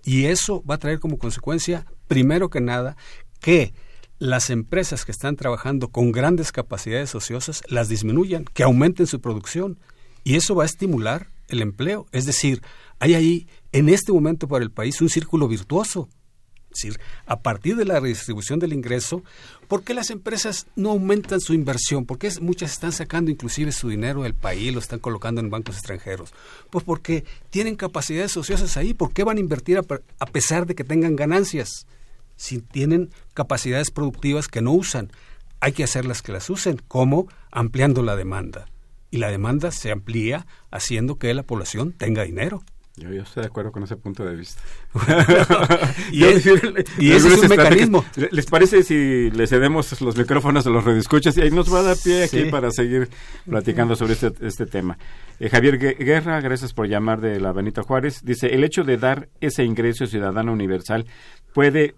S5: Y eso va a traer como consecuencia, primero que nada, que las empresas que están trabajando con grandes capacidades ociosas las disminuyan, que aumenten su producción, y eso va a estimular el empleo. Es decir, hay ahí, en este momento para el país, un círculo virtuoso. Es decir, a partir de la redistribución del ingreso, ¿por qué las empresas no aumentan su inversión? ¿Por qué muchas están sacando inclusive su dinero del país, lo están colocando en bancos extranjeros? Pues porque tienen capacidades ociosas ahí. ¿Por qué van a invertir a pesar de que tengan ganancias? Si tienen capacidades productivas que no usan, hay que hacerlas que las usen. ¿Cómo? Ampliando la demanda y la demanda se amplía haciendo que la población tenga dinero.
S3: Yo, estoy de acuerdo con ese punto de vista. <laughs>
S5: y, ese es un mecanismo.
S3: ¿Les parece si le cedemos los micrófonos a los redescuchas? Y ahí nos va a dar pie aquí para seguir platicando sobre este, este tema. Eh, Javier Guerra, gracias por llamar de la Benito Juárez. Dice, el hecho de dar ese ingreso ciudadano universal puede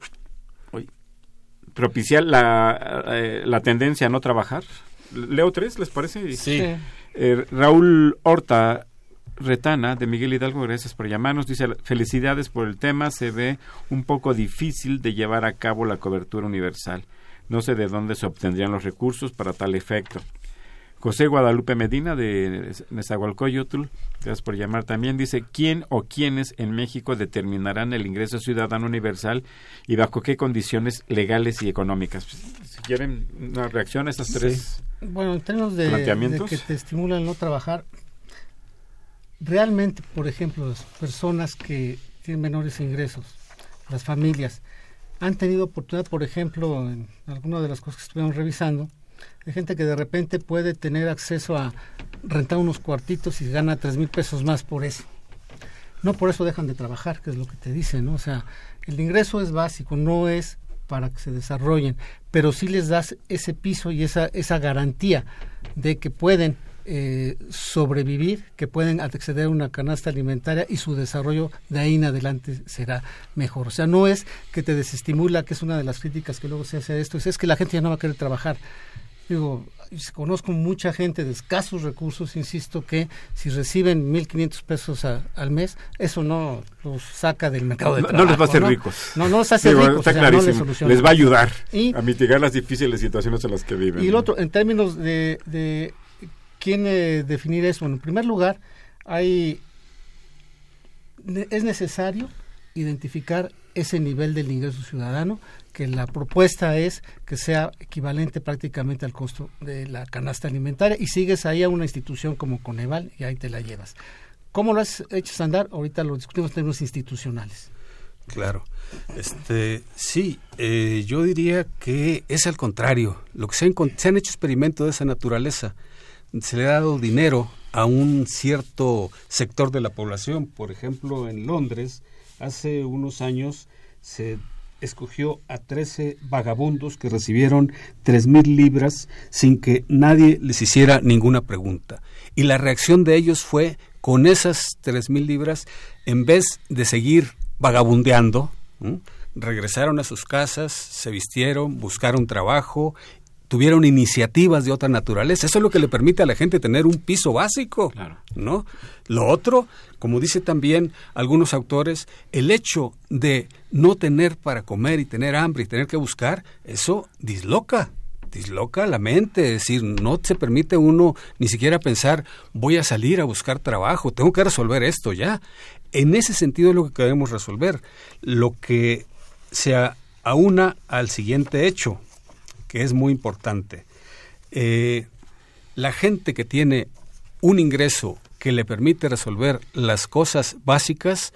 S3: propiciar la, eh, la tendencia a no trabajar. Leo tres, ¿les parece?
S5: Sí.
S3: Eh, Raúl Horta Retana de Miguel Hidalgo, gracias por llamarnos. Dice, felicidades por el tema, se ve un poco difícil de llevar a cabo la cobertura universal. No sé de dónde se obtendrían los recursos para tal efecto. José Guadalupe Medina de Nezahualcóyotl, gracias por llamar también, dice, ¿quién o quiénes en México determinarán el ingreso ciudadano universal y bajo qué condiciones legales y económicas? Si quieren una reacción a estas tres
S4: Bueno, en términos de, de que te estimulan no trabajar, realmente, por ejemplo, las personas que tienen menores ingresos, las familias, han tenido oportunidad, por ejemplo, en alguna de las cosas que estuvimos revisando, hay gente que de repente puede tener acceso a rentar unos cuartitos y gana tres mil pesos más por eso. No por eso dejan de trabajar, que es lo que te dicen, ¿no? O sea, el ingreso es básico, no es para que se desarrollen, pero sí les das ese piso y esa, esa garantía de que pueden eh, sobrevivir, que pueden acceder a una canasta alimentaria y su desarrollo de ahí en adelante será mejor. O sea, no es que te desestimula, que es una de las críticas que luego se hace a esto, es, que la gente ya no va a querer trabajar. Digo, conozco mucha gente de escasos recursos, insisto, que si reciben 1.500 pesos al mes, eso no los saca del mercado de trabajo.
S3: No les va a hacer ricos.
S4: No, no los hace ricos.
S3: Está les, va a ayudar a mitigar las difíciles situaciones en las que viven.
S4: Y el otro, en términos de ¿Quién eh, definir eso? Bueno, en primer lugar, hay es necesario identificar ese nivel del ingreso ciudadano, que la propuesta es que sea equivalente prácticamente al costo de la canasta alimentaria y sigues ahí a una institución como Coneval y ahí te la llevas. ¿Cómo lo has hecho andar? Ahorita lo discutimos en términos institucionales.
S5: Claro. Este, sí, eh, yo diría que es al contrario. Lo que se, se han hecho experimentos de esa naturaleza se le ha dado dinero a un cierto sector de la población. Por ejemplo, en Londres, hace unos años se escogió a 13 vagabundos que recibieron tres mil libras sin que nadie les hiciera ninguna pregunta. Y la reacción de ellos fue, con esas tres mil libras, en vez de seguir vagabundeando, regresaron a sus casas, se vistieron, buscaron trabajo tuvieron iniciativas de otra naturaleza. Eso es lo que le permite a la gente tener un piso básico, ¿no? Lo otro, como dice también algunos autores, el hecho de no tener para comer y tener hambre y tener que buscar, eso disloca, disloca la mente, es decir, no se permite uno ni siquiera pensar, voy a salir a buscar trabajo, tengo que resolver esto ya. En ese sentido es lo que queremos resolver, lo que se aúna al siguiente hecho, que es muy importante. Eh, la gente que tiene un ingreso que le permite resolver las cosas básicas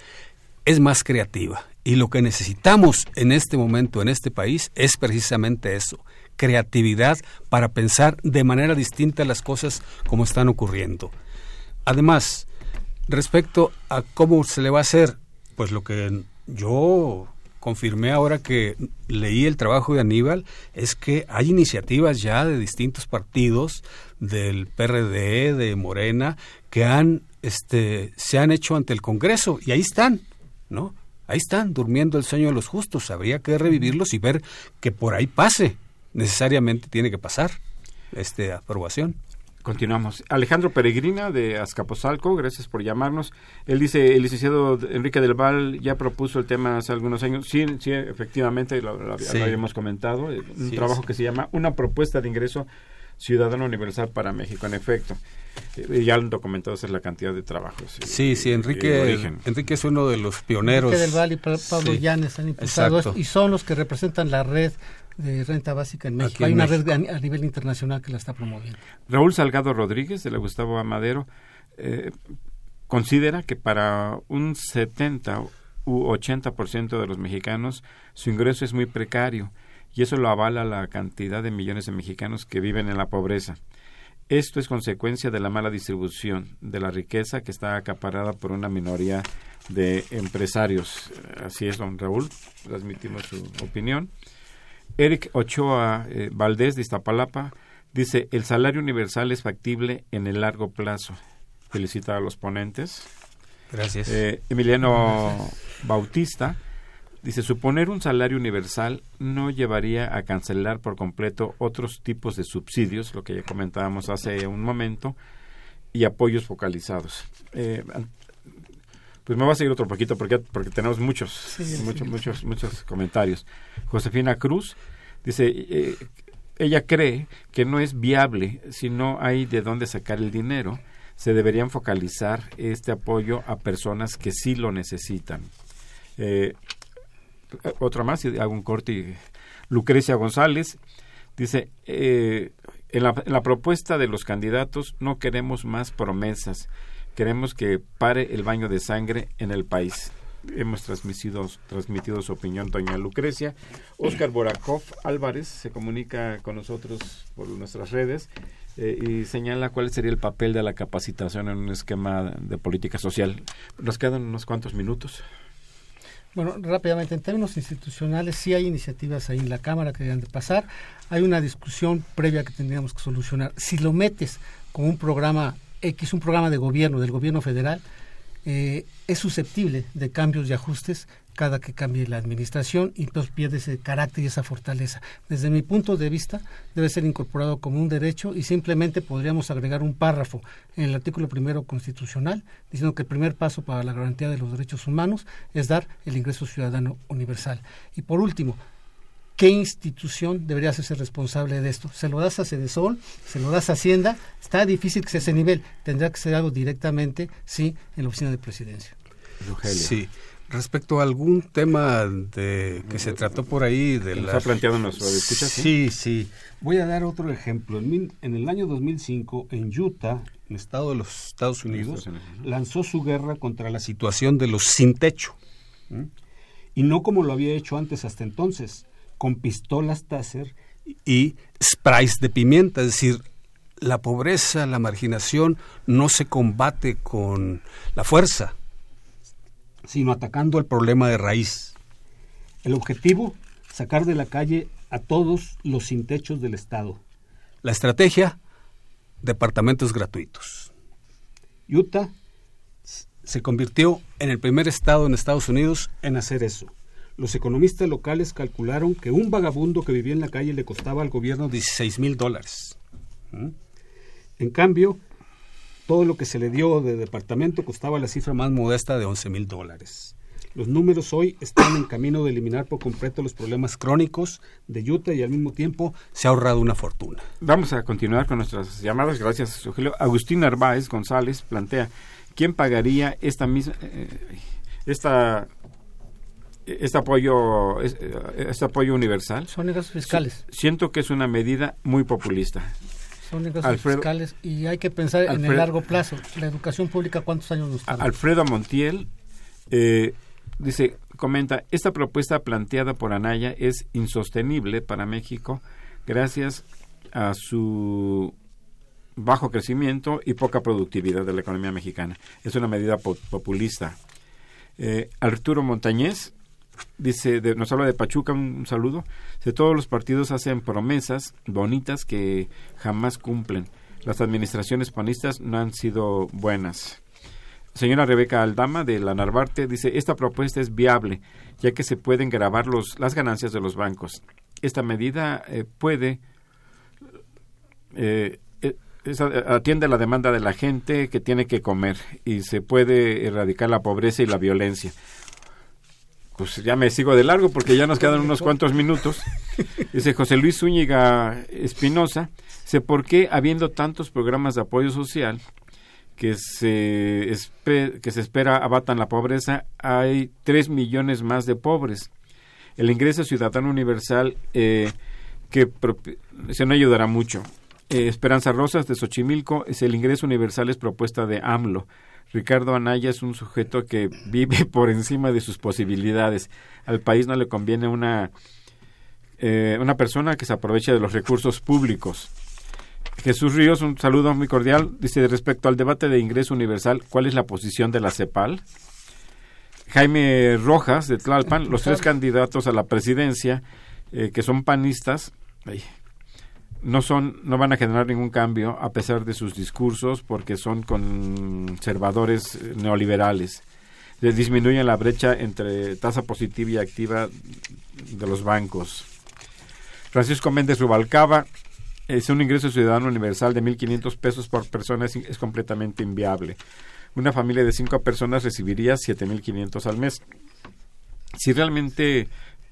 S5: es más creativa. Y lo que necesitamos en este momento en este país es precisamente eso, creatividad para pensar de manera distinta las cosas como están ocurriendo. Además, respecto a cómo se le va a hacer, pues lo que yo confirmé ahora que leí el trabajo de Aníbal es que hay iniciativas ya de distintos partidos del PRD, de Morena, que han este se han hecho ante el Congreso y ahí están, ¿no? Ahí están durmiendo el sueño de los justos, habría que revivirlos y ver que por ahí pase, necesariamente tiene que pasar esta aprobación.
S3: Continuamos. Alejandro Peregrina de Azcapotzalco, gracias por llamarnos. Él dice, el licenciado Enrique del Val ya propuso el tema hace algunos años. Sí, sí efectivamente, lo, habíamos comentado. Eh, un trabajo que se llama Una propuesta de ingreso ciudadano universal para México. En efecto, eh, ya han documentado esa es la cantidad de trabajos.
S5: Eh, sí, sí, Enrique, Enrique es uno de los pioneros.
S4: Enrique del Val y Pablo Llanes han impulsado y son los que representan la red de renta básica en México. Hay una red a nivel internacional que la está promoviendo.
S3: Raúl Salgado Rodríguez, de la Gustavo Amadero, eh, considera que para un 70 u 80% de los mexicanos su ingreso es muy precario y eso lo avala la cantidad de millones de mexicanos que viven en la pobreza. Esto es consecuencia de la mala distribución de la riqueza que está acaparada por una minoría de empresarios. Así es, don Raúl, transmitimos su opinión. Eric Ochoa eh, Valdés de Iztapalapa dice, el salario universal es factible en el largo plazo. Felicita a los ponentes.
S5: Gracias.
S3: Eh, Emiliano Bautista dice, suponer un salario universal no llevaría a cancelar por completo otros tipos de subsidios, lo que ya comentábamos hace un momento, y apoyos focalizados. Eh, pues me va a seguir otro poquito porque, porque tenemos muchos, muchos, muchos, muchos comentarios. Josefina Cruz dice, eh, ella cree que no es viable si no hay de dónde sacar el dinero. Se deberían focalizar este apoyo a personas que sí lo necesitan. Eh, otra más, y hago un corte. Lucrecia González dice, eh, en, la, en la propuesta de los candidatos no queremos más promesas, queremos que pare el baño de sangre en el país hemos transmitido, transmitido su opinión doña Lucrecia. Oscar Borakov Álvarez se comunica con nosotros por nuestras redes eh, y señala cuál sería el papel de la capacitación en un esquema de política social. Nos quedan unos cuantos minutos.
S4: Bueno, rápidamente, en términos institucionales, sí hay iniciativas ahí en la Cámara que deben de pasar. Hay una discusión previa que tendríamos que solucionar. Si lo metes con un programa X, un programa de gobierno, del gobierno federal, eh, es susceptible de cambios y ajustes cada que cambie la administración y entonces pierde ese carácter y esa fortaleza. Desde mi punto de vista, debe ser incorporado como un derecho y simplemente podríamos agregar un párrafo en el artículo primero constitucional diciendo que el primer paso para la garantía de los derechos humanos es dar el ingreso ciudadano universal. Y por último, ¿Qué institución debería hacerse responsable de esto? ¿Se lo das a Cedesol? ¿Se lo das a Hacienda? Está difícil que sea ese nivel. Tendrá que ser algo directamente, sí, en la oficina de presidencia.
S5: Sí. Respecto a algún tema de que se trató por ahí de
S3: la... ¿Está planteado en nuestro
S5: sí, sí, sí. Voy a dar otro ejemplo. En, en, el año 2005, en Utah, en estado de los Estados Unidos, lanzó su guerra contra la situación de los sin techo. Y no como lo había hecho antes hasta entonces, con pistolas Taser y sprays de pimienta, es decir, la pobreza, la marginación no se combate con la fuerza, sino atacando el problema de raíz. El objetivo, sacar de la calle a todos los sin techos del Estado. La estrategia, departamentos gratuitos. Utah se convirtió en el primer estado en Estados Unidos en hacer eso los economistas locales calcularon que un vagabundo que vivía en la calle le costaba al gobierno 16 mil dólares. En cambio, todo lo que se le dio de departamento costaba la cifra más modesta de 11 mil dólares. Los números hoy están en camino de eliminar por completo los problemas crónicos de Utah y al mismo tiempo se ha ahorrado una fortuna.
S3: Vamos a continuar con nuestras llamadas. Gracias. Agustín Narváez González plantea, ¿quién pagaría esta misma... Eh, esta este apoyo este apoyo universal.
S4: Son ingresos fiscales.
S3: Siento que es una medida muy populista.
S4: Son ingresos fiscales y hay que pensar en el largo plazo. La educación pública cuántos años nos tarda
S3: Alfredo Montiel eh, dice comenta esta propuesta planteada por Anaya es insostenible para México gracias a su bajo crecimiento y poca productividad de la economía mexicana es una medida populista. Eh, Arturo Montañez dice, nos habla de Pachuca, un, saludo. De todos los partidos hacen promesas bonitas que jamás cumplen. Las administraciones panistas no han sido buenas. Señora Rebeca Aldama de la Narvarte dice, esta propuesta es viable, ya que se pueden grabar los, las ganancias de los bancos. Esta medida eh, puede eh, eh, atiende la demanda de la gente que tiene que comer y se puede erradicar la pobreza y la violencia pues ya me sigo de largo porque ya nos quedan <laughs> unos cuantos minutos. Dice José Luis Zúñiga Espinosa, sé por qué habiendo tantos programas de apoyo social que se, que se espera abatan la pobreza, hay tres millones más de pobres. El ingreso ciudadano universal eh, que se no ayudará mucho. Eh, Esperanza Rosas de Xochimilco es el ingreso universal es propuesta de AMLO Ricardo Anaya es un sujeto que <laughs> vive por encima de sus posibilidades. Al país no le conviene una, eh, una persona que se aproveche de los recursos públicos. Jesús Ríos, un saludo muy cordial. Dice, respecto al debate de ingreso universal, ¿cuál es la posición de la CEPAL? Jaime Rojas, de Tlalpan, los tres candidatos a la presidencia, eh, que son panistas, no son no van a generar ningún cambio a pesar de sus discursos porque son conservadores eh, neoliberales. Disminuyen la brecha entre tasa positiva y activa de los bancos. Francisco Méndez Rubalcaba es un ingreso ciudadano universal de 1.500 pesos por persona es, es completamente inviable. Una familia de cinco personas recibiría 7.500 al mes. Si realmente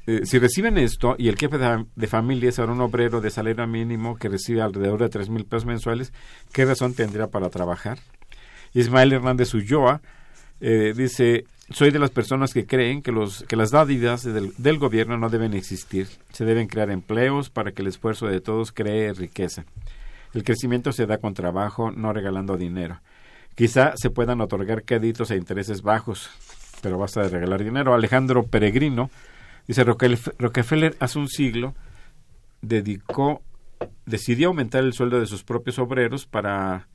S3: eh, si reciben esto y el jefe de, familia es ahora un obrero de salario mínimo que recibe alrededor de tres mil pesos mensuales, ¿qué razón tendría para trabajar? Ismael Hernández Ulloa eh, dice, soy de las personas que creen que, los, que las dádivas del, del, gobierno no deben existir. Se deben crear empleos para que el esfuerzo de todos cree riqueza. El crecimiento se da con trabajo, no regalando dinero. Quizá se puedan otorgar créditos a intereses bajos, pero basta de regalar dinero. Alejandro Peregrino dice Rockefeller hace un siglo dedicó, decidió aumentar el sueldo de sus propios obreros para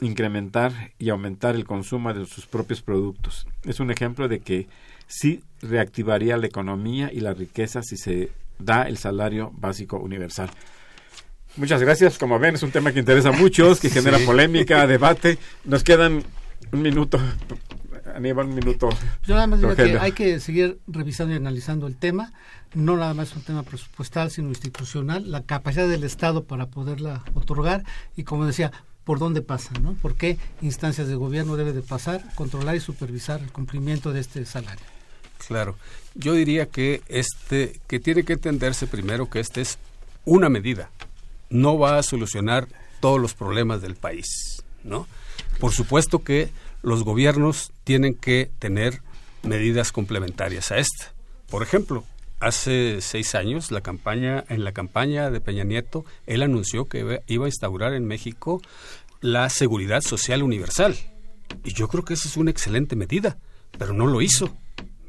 S3: incrementar y aumentar el consumo de sus propios productos. Es un ejemplo de que sí reactivaría la economía y la riqueza si se da el salario básico universal. Muchas gracias. Como ven, es un tema que interesa a muchos, que genera polémica, debate. Nos quedan un minuto. Aníbal, un minuto.
S4: Yo nada más digo que hay que seguir revisando y analizando el tema. No nada más un tema presupuestal, sino institucional. La capacidad del Estado para poderla otorgar. Y como decía, por dónde pasa, ¿no? ¿Por qué instancias de gobierno debe de pasar, controlar y supervisar el cumplimiento de este salario?
S5: Claro. Yo diría que este que tiene que entenderse primero que este es una medida no va a solucionar todos los problemas del país, ¿no? Por supuesto que los gobiernos tienen que tener medidas complementarias a esta. Por ejemplo, hace seis años, la campaña, en la campaña de Peña Nieto, él anunció que iba a instaurar en México la seguridad social universal. Y yo creo que esa es una excelente medida, pero no lo hizo,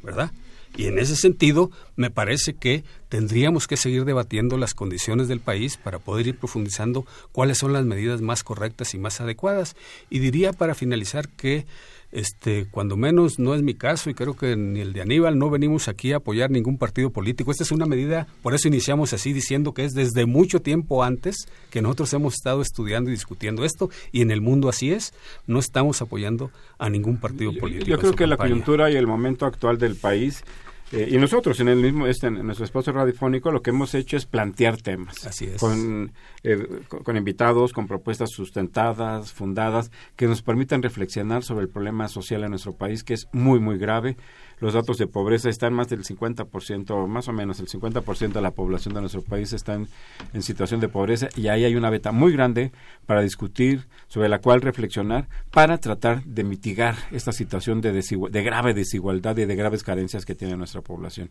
S5: ¿verdad? Y en ese sentido, me parece que tendríamos que seguir debatiendo las condiciones del país para poder ir profundizando cuáles son las medidas más correctas y más adecuadas. Y diría para finalizar que este, cuando menos no es mi caso y creo que ni el de Aníbal no venimos aquí a apoyar ningún partido político. Esta es una medida, por eso iniciamos así diciendo que es desde mucho tiempo antes que nosotros hemos estado estudiando y discutiendo esto y en el mundo así es, no estamos apoyando a ningún partido político.
S3: Yo, creo que la coyuntura y el momento actual del país eh, y nosotros en el mismo este, en nuestro espacio radiofónico lo que hemos hecho es plantear temas
S5: Así es.
S3: Con, eh, con, invitados con propuestas sustentadas fundadas que nos permitan reflexionar sobre el problema social en nuestro país que es muy muy grave los datos de pobreza están más del 50%, más o menos el 50% de la población de nuestro país están en situación de pobreza y ahí hay una beta muy grande para discutir, sobre la cual reflexionar, para tratar de mitigar esta situación de, de grave desigualdad y de graves carencias que tiene nuestra población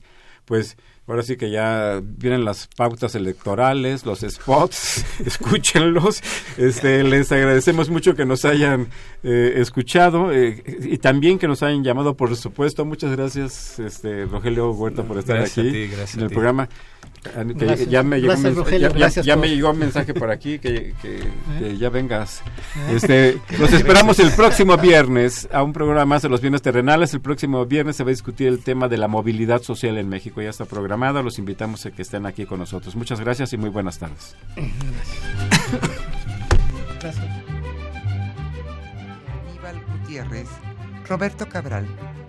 S3: pues ahora sí que ya vienen las pautas electorales, los spots, <laughs> escúchenlos. Este, les agradecemos mucho que nos hayan eh, escuchado eh, y también que nos hayan llamado, por supuesto. Muchas gracias, este, Rogelio Huerta, por estar aquí en el programa ya, me llegó ya, me llegó un mensaje por aquí que, <laughs> ¿Eh? ya vengas. ¿Eh? Este, los esperamos el próximo viernes a un programa más de los bienes terrenales. El próximo viernes se va a discutir el tema de la movilidad social en México. Ya está programado. Los invitamos a que estén aquí con nosotros. Muchas gracias y muy buenas tardes.
S1: Gracias. Aníbal Gutiérrez, Roberto Cabral,